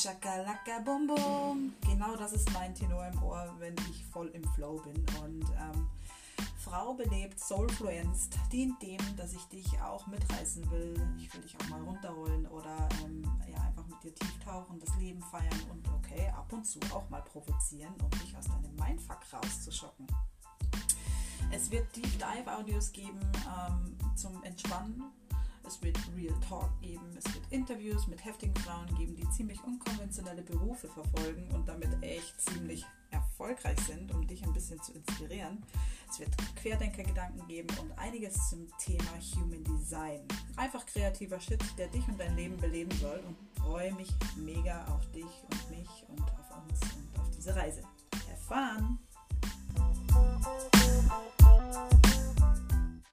Shakalaka Bum Bum. Genau das ist mein Tenor im Ohr, wenn ich voll im Flow bin. Und ähm, Frau belebt, Soulfluenced dient dem, dass ich dich auch mitreißen will. Ich will dich auch mal runterholen oder ähm, ja, einfach mit dir tief tauchen, das Leben feiern und okay, ab und zu auch mal provozieren, um dich aus deinem Mindfuck rauszuschocken. Es wird Deep Dive Audios geben ähm, zum Entspannen. Es wird Real Talk geben. Es wird Interviews mit heftigen Frauen geben, die ziemlich unkonventionelle Berufe verfolgen und damit echt ziemlich erfolgreich sind, um dich ein bisschen zu inspirieren. Es wird Querdenker-Gedanken geben und einiges zum Thema Human Design. Einfach kreativer Shit, der dich und dein Leben beleben soll und freue mich mega auf dich und mich und auf uns und auf diese Reise. Have fun!